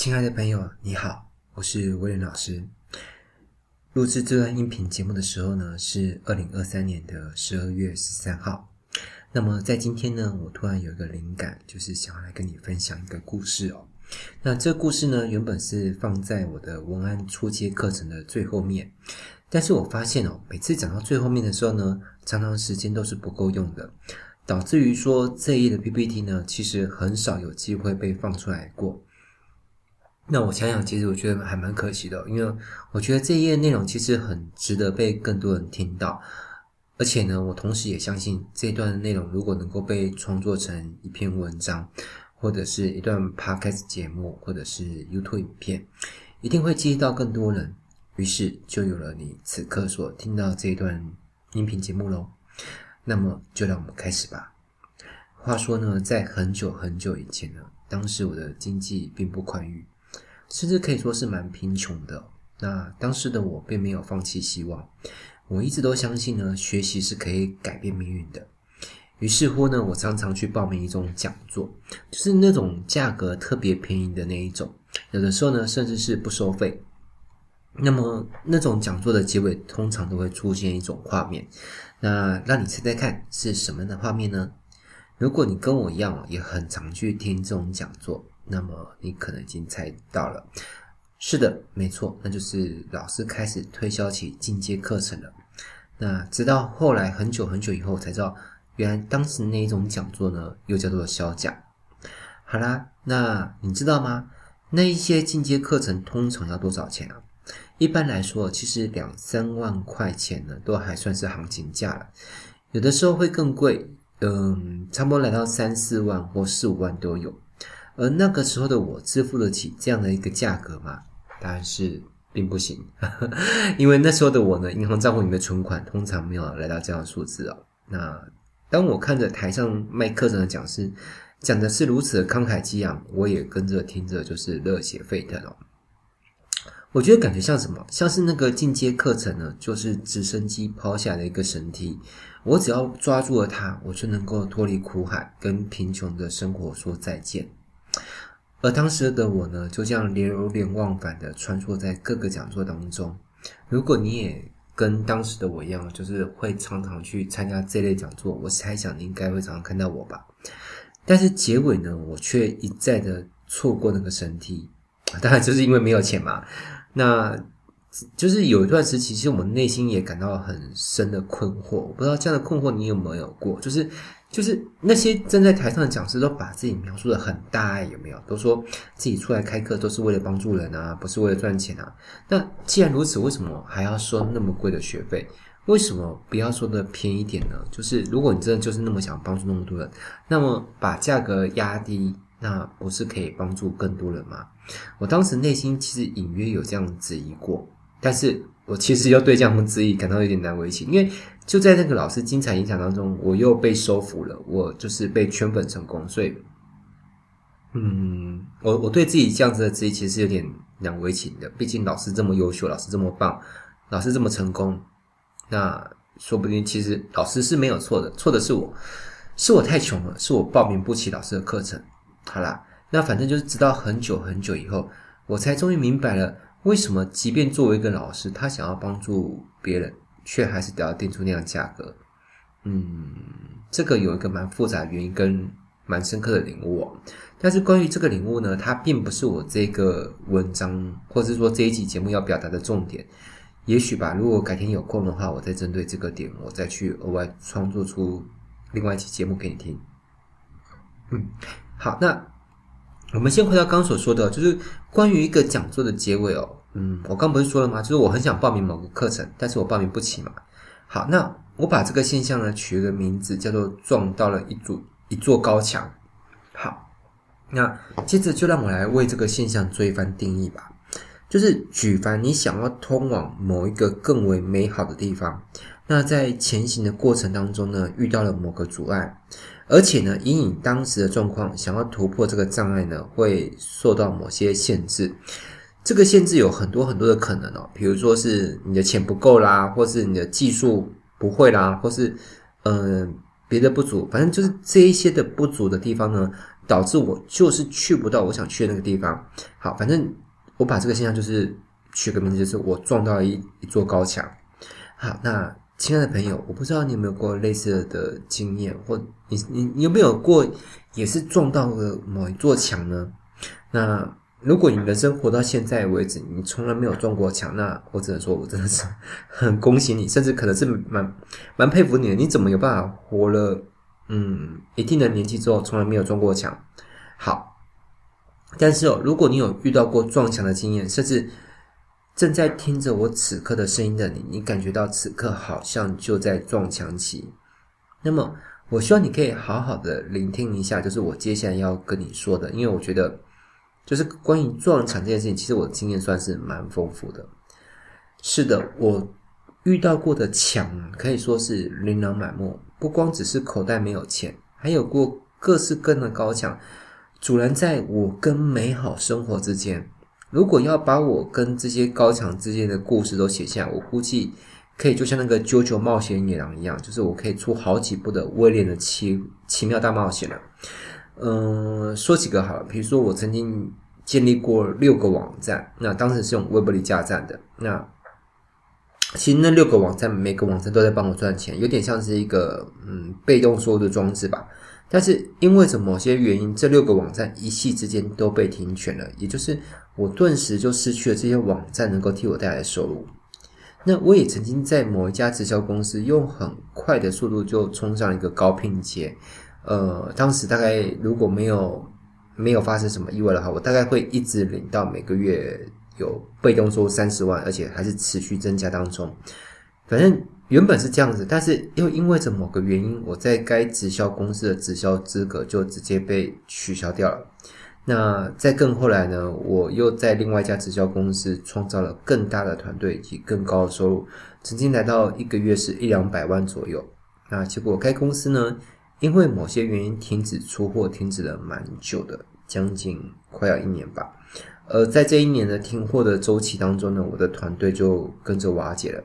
亲爱的朋友，你好，我是威廉老师。录制这段音频节目的时候呢，是二零二三年的十二月十三号。那么在今天呢，我突然有一个灵感，就是想要来跟你分享一个故事哦。那这个故事呢，原本是放在我的文案初阶课程的最后面，但是我发现哦，每次讲到最后面的时候呢，常常时间都是不够用的，导致于说这一页的 PPT 呢，其实很少有机会被放出来过。那我想想，其实我觉得还蛮可惜的，因为我觉得这一页内容其实很值得被更多人听到，而且呢，我同时也相信这段内容如果能够被创作成一篇文章，或者是一段 Podcast 节目，或者是 YouTube 影片，一定会激励到更多人，于是就有了你此刻所听到这一段音频节目喽。那么就让我们开始吧。话说呢，在很久很久以前呢，当时我的经济并不宽裕。甚至可以说是蛮贫穷的。那当时的我并没有放弃希望，我一直都相信呢，学习是可以改变命运的。于是乎呢，我常常去报名一种讲座，就是那种价格特别便宜的那一种，有的时候呢，甚至是不收费。那么那种讲座的结尾通常都会出现一种画面，那让你猜猜看是什么样的画面呢？如果你跟我一样，也很常去听这种讲座。那么你可能已经猜到了，是的，没错，那就是老师开始推销起进阶课程了。那直到后来很久很久以后才知道，原来当时那一种讲座呢，又叫做销讲。好啦，那你知道吗？那一些进阶课程通常要多少钱啊？一般来说，其实两三万块钱呢，都还算是行情价了。有的时候会更贵，嗯，差不多来到三四万或四五万都有。而那个时候的我支付得起这样的一个价格吗？答案是并不行，因为那时候的我呢，银行账户里面的存款通常没有来到这样的数字哦。那当我看着台上卖课程的讲师讲的是如此的慷慨激昂，我也跟着听着就是热血沸腾哦。我觉得感觉像什么？像是那个进阶课程呢，就是直升机抛下的一个神梯，我只要抓住了它，我就能够脱离苦海，跟贫穷的生活说再见。而当时的我呢，就这样流连忘返的穿梭在各个讲座当中。如果你也跟当时的我一样，就是会常常去参加这类讲座，我猜想你应该会常常看到我吧。但是结尾呢，我却一再的错过那个神梯，当然就是因为没有钱嘛。那就是有一段时期，其实我们内心也感到很深的困惑。我不知道这样的困惑你有没有过？就是。就是那些站在台上的讲师都把自己描述的很大爱，有没有？都说自己出来开课都是为了帮助人啊，不是为了赚钱啊。那既然如此，为什么还要收那么贵的学费？为什么不要说的便宜一点呢？就是如果你真的就是那么想帮助那么多人，那么把价格压低，那不是可以帮助更多人吗？我当时内心其实隐约有这样质疑过，但是我其实又对这样质疑感到有点难为情，因为。就在那个老师精彩演讲当中，我又被收服了，我就是被圈粉成功，所以，嗯，我我对自己这样子的自己其实有点难为情的。毕竟老师这么优秀，老师这么棒，老师这么成功，那说不定其实老师是没有错的，错的是我，是我太穷了，是我报名不起老师的课程。好啦，那反正就是直到很久很久以后，我才终于明白了，为什么即便作为一个老师，他想要帮助别人。却还是得要定出那样价格，嗯，这个有一个蛮复杂原因跟蛮深刻的领悟哦。但是关于这个领悟呢，它并不是我这个文章或者说这一集节目要表达的重点。也许吧，如果改天有空的话，我再针对这个点，我再去额外创作出另外一期节目给你听。嗯，好，那我们先回到刚所说的，就是关于一个讲座的结尾哦。嗯，我刚不是说了吗？就是我很想报名某个课程，但是我报名不起嘛。好，那我把这个现象呢取一个名字，叫做撞到了一组一座高墙。好，那接着就让我来为这个现象做一番定义吧。就是举凡你想要通往某一个更为美好的地方，那在前行的过程当中呢，遇到了某个阻碍，而且呢，以你当时的状况，想要突破这个障碍呢，会受到某些限制。这个限制有很多很多的可能哦，比如说是你的钱不够啦，或是你的技术不会啦，或是嗯、呃、别的不足，反正就是这一些的不足的地方呢，导致我就是去不到我想去的那个地方。好，反正我把这个现象就是取个名字，就是我撞到了一一座高墙。好，那亲爱的朋友，我不知道你有没有过类似的经验，或你你你有没有过也是撞到了某一座墙呢？那如果你人生活到现在为止，你从来没有撞过墙，那我只能说，我真的是很恭喜你，甚至可能是蛮蛮佩服你的。你怎么有办法活了嗯一定的年纪之后，从来没有撞过墙？好，但是哦，如果你有遇到过撞墙的经验，甚至正在听着我此刻的声音的你，你感觉到此刻好像就在撞墙期，那么我希望你可以好好的聆听一下，就是我接下来要跟你说的，因为我觉得。就是关于撞墙这件事情，其实我的经验算是蛮丰富的。是的，我遇到过的墙可以说是琳琅满目，不光只是口袋没有钱，还有过各式各样的高墙，阻拦在我跟美好生活之间。如果要把我跟这些高墙之间的故事都写下，我估计可以就像那个《啾啾冒险野狼》一样，就是我可以出好几部的威廉的奇奇妙大冒险了。嗯，说几个好了，比如说我曾经建立过六个网站，那当时是用威伯利架站的。那其实那六个网站，每个网站都在帮我赚钱，有点像是一个嗯被动收入的装置吧。但是因为某些原因，这六个网站一夕之间都被停权了，也就是我顿时就失去了这些网站能够替我带来的收入。那我也曾经在某一家直销公司用很快的速度就冲上一个高聘阶。呃，当时大概如果没有没有发生什么意外的话，我大概会一直领到每个月有被动收入三十万，而且还是持续增加当中。反正原本是这样子，但是又因为着某个原因，我在该直销公司的直销资格就直接被取消掉了。那再更后来呢，我又在另外一家直销公司创造了更大的团队以及更高的收入，曾经来到一个月是一两百万左右。那结果该公司呢，因为某些原因停止出货，停止了蛮久的，将近快要一年吧。而在这一年的停货的周期当中呢，我的团队就跟着瓦解了。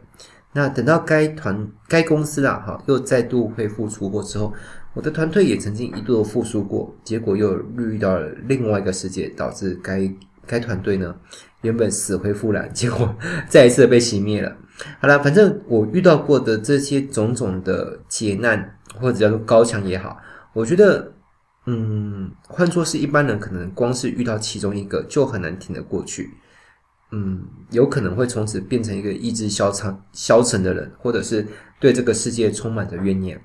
那等到该团该公司啊，哈，又再度恢复出货之后，我的团队也曾经一度的复苏过，结果又遇到了另外一个世界，导致该该团队呢原本死灰复燃，结果再一次被熄灭了。好了，反正我遇到过的这些种种的劫难。或者叫做高墙也好，我觉得，嗯，换作是一般人，可能光是遇到其中一个就很难挺得过去，嗯，有可能会从此变成一个意志消沉、消沉的人，或者是对这个世界充满着怨念。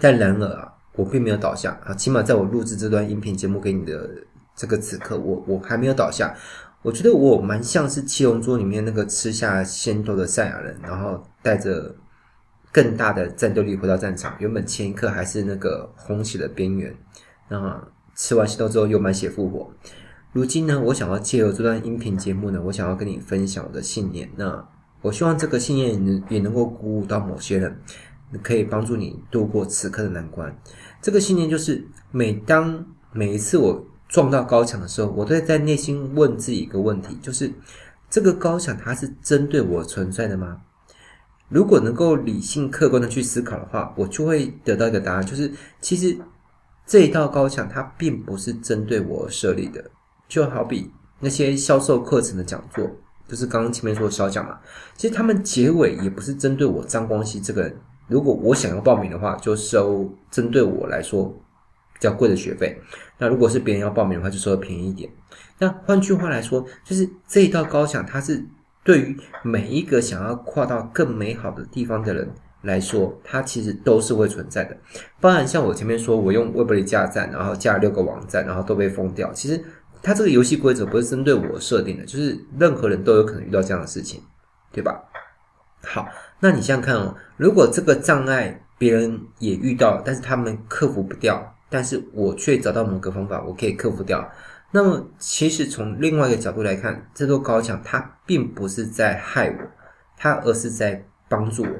但然而啊，我并没有倒下啊，起码在我录制这段音频节目给你的这个此刻，我我还没有倒下。我觉得我蛮像是七龙珠里面那个吃下仙豆的赛亚人，然后带着。更大的战斗力回到战场，原本前一刻还是那个红血的边缘，那吃完西豆之后又满血复活。如今呢，我想要借由这段音频节目呢，我想要跟你分享我的信念。那我希望这个信念也能也能够鼓舞到某些人，可以帮助你度过此刻的难关。这个信念就是，每当每一次我撞到高墙的时候，我都会在内心问自己一个问题，就是这个高墙它是针对我存在的吗？如果能够理性客观的去思考的话，我就会得到一个答案，就是其实这一道高墙它并不是针对我设立的。就好比那些销售课程的讲座，就是刚刚前面说的小讲嘛，其实他们结尾也不是针对我张光熙这个人。如果我想要报名的话，就收针对我来说比较贵的学费；那如果是别人要报名的话，就收的便宜一点。那换句话来说，就是这一道高墙它是。对于每一个想要跨到更美好的地方的人来说，它其实都是会存在的。当然，像我前面说，我用威伯利架站，然后架六个网站，然后都被封掉。其实，它这个游戏规则不是针对我设定的，就是任何人都有可能遇到这样的事情，对吧？好，那你想想看哦，如果这个障碍别人也遇到，但是他们克服不掉，但是我却找到某个方法，我可以克服掉。那么，其实从另外一个角度来看，这座高墙它并不是在害我，它而是在帮助我。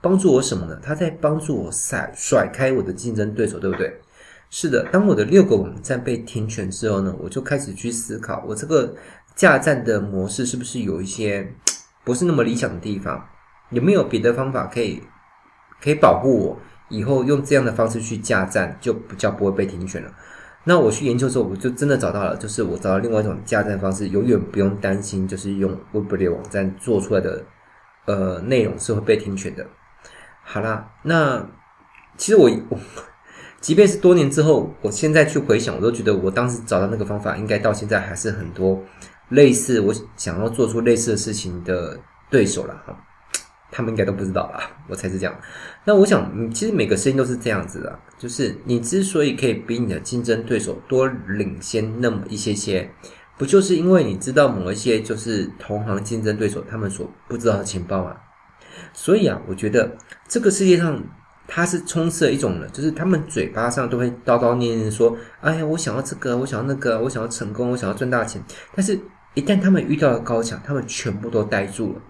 帮助我什么呢？它在帮助我甩甩开我的竞争对手，对不对？是的。当我的六个网站被停权之后呢，我就开始去思考，我这个架站的模式是不是有一些不是那么理想的地方？有没有别的方法可以可以保护我以后用这样的方式去架站，就比较不会被停权了？那我去研究之后，我就真的找到了，就是我找到另外一种架站方式，永远不用担心，就是用 Weebly 网站做出来的呃内容是会被听权的。好啦，那其实我我即便是多年之后，我现在去回想，我都觉得我当时找到那个方法，应该到现在还是很多类似我想要做出类似的事情的对手了哈。他们应该都不知道吧？我才是这样。那我想，其实每个声音都是这样子的，就是你之所以可以比你的竞争对手多领先那么一些些，不就是因为你知道某一些就是同行竞争对手他们所不知道的情报啊？所以啊，我觉得这个世界上它是充斥了一种人，就是他们嘴巴上都会叨叨念念说：“哎呀，我想要这个，我想要那个，我想要成功，我想要赚大钱。”但是，一旦他们遇到了高墙，他们全部都呆住了。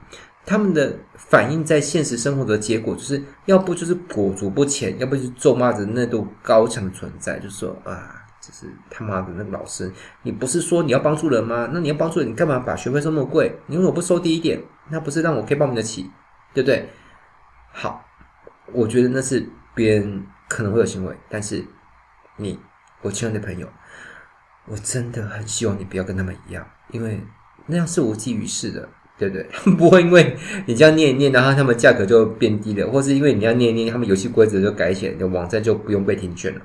他们的反应在现实生活的结果，就是要不就是裹足不前，要不就是咒骂着那栋高墙的存在，就说啊，就是他妈的那个老师，你不是说你要帮助人吗？那你要帮助人，你干嘛把学费收那么贵？你为什么不收低一点？那不是让我可以报名得起，对不对？好，我觉得那是别人可能会有行为，但是你，我亲爱的朋友，我真的很希望你不要跟他们一样，因为那样是无济于事的。对不对？不会因为你这样念一念，然后他们价格就变低了，或是因为你要念一念，他们游戏规则就改写，你的网站就不用被停权了，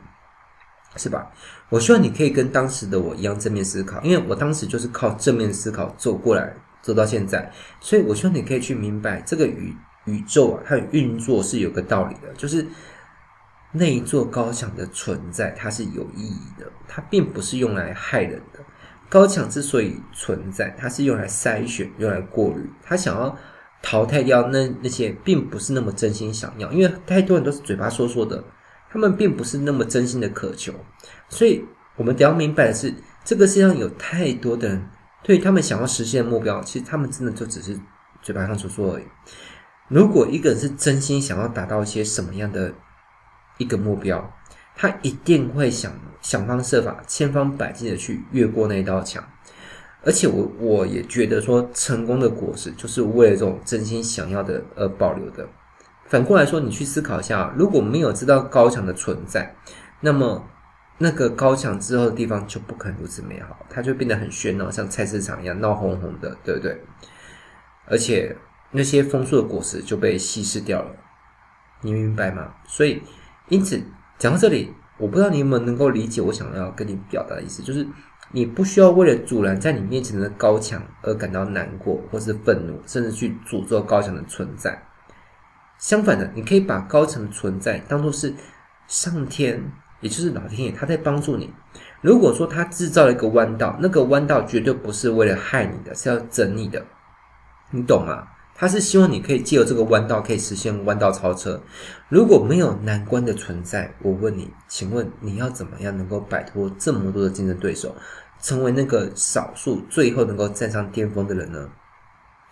是吧？我希望你可以跟当时的我一样正面思考，因为我当时就是靠正面思考走过来，走到现在，所以我希望你可以去明白这个宇宇宙啊，它的运作是有个道理的，就是那一座高墙的存在，它是有意义的，它并不是用来害人的。高墙之所以存在，它是用来筛选、用来过滤。他想要淘汰掉那那些并不是那么真心想要，因为太多人都是嘴巴说说的，他们并不是那么真心的渴求。所以，我们得要明白的是，这个世界上有太多的人，对他们想要实现的目标，其实他们真的就只是嘴巴上说说而已。如果一个人是真心想要达到一些什么样的一个目标，他一定会想想方设法、千方百计的去越过那一道墙，而且我我也觉得说，成功的果实就是为了这种真心想要的而保留的。反过来说，你去思考一下，如果没有知道高墙的存在，那么那个高墙之后的地方就不可能如此美好，它就变得很喧闹，像菜市场一样闹哄哄的，对不对？而且那些丰硕的果实就被稀释掉了，你明白吗？所以，因此。讲到这里，我不知道你有没有能够理解我想要跟你表达的意思，就是你不需要为了阻拦在你面前的高墙而感到难过或是愤怒，甚至去诅咒高墙的存在。相反的，你可以把高墙的存在当做是上天，也就是老天爷，他在帮助你。如果说他制造了一个弯道，那个弯道绝对不是为了害你的，是要整你的，你懂吗？他是希望你可以借由这个弯道，可以实现弯道超车。如果没有难关的存在，我问你，请问你要怎么样能够摆脱这么多的竞争对手，成为那个少数最后能够站上巅峰的人呢？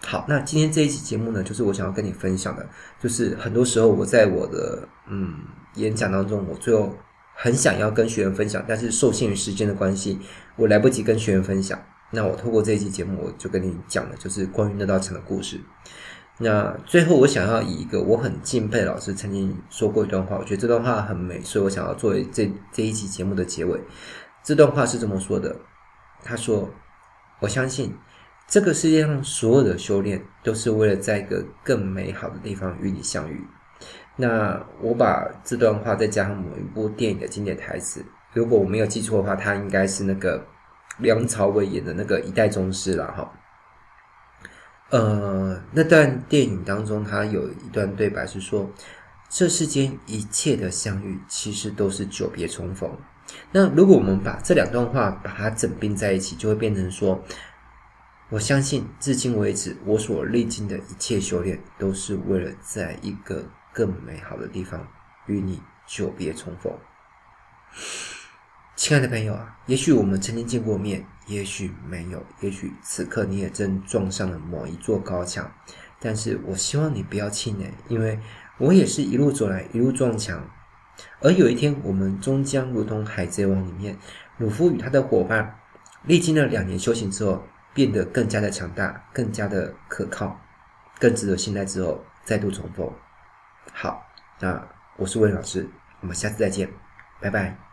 好，那今天这一期节目呢，就是我想要跟你分享的，就是很多时候我在我的嗯演讲当中，我最后很想要跟学员分享，但是受限于时间的关系，我来不及跟学员分享。那我透过这一期节目，我就跟你讲了，就是关于那道墙的故事。那最后，我想要以一个我很敬佩老师曾经说过一段话，我觉得这段话很美，所以我想要作为这这一期节目的结尾。这段话是这么说的：他说，我相信这个世界上所有的修炼，都是为了在一个更美好的地方与你相遇。那我把这段话再加上某一部电影的经典台词，如果我没有记错的话，它应该是那个。梁朝伟演的那个一代宗师了哈，呃，那段电影当中，他有一段对白是说：“这世间一切的相遇，其实都是久别重逢。”那如果我们把这两段话把它整并在一起，就会变成说：“我相信，至今为止，我所历经的一切修炼，都是为了在一个更美好的地方与你久别重逢。”亲爱的朋友啊，也许我们曾经见过面，也许没有，也许此刻你也正撞上了某一座高墙。但是我希望你不要气馁，因为我也是一路走来，一路撞墙。而有一天，我们终将如同海贼王里面鲁夫与他的伙伴，历经了两年修行之后，变得更加的强大，更加的可靠，更值得信赖之后，再度重逢。好，那我是魏老师，我们下次再见，拜拜。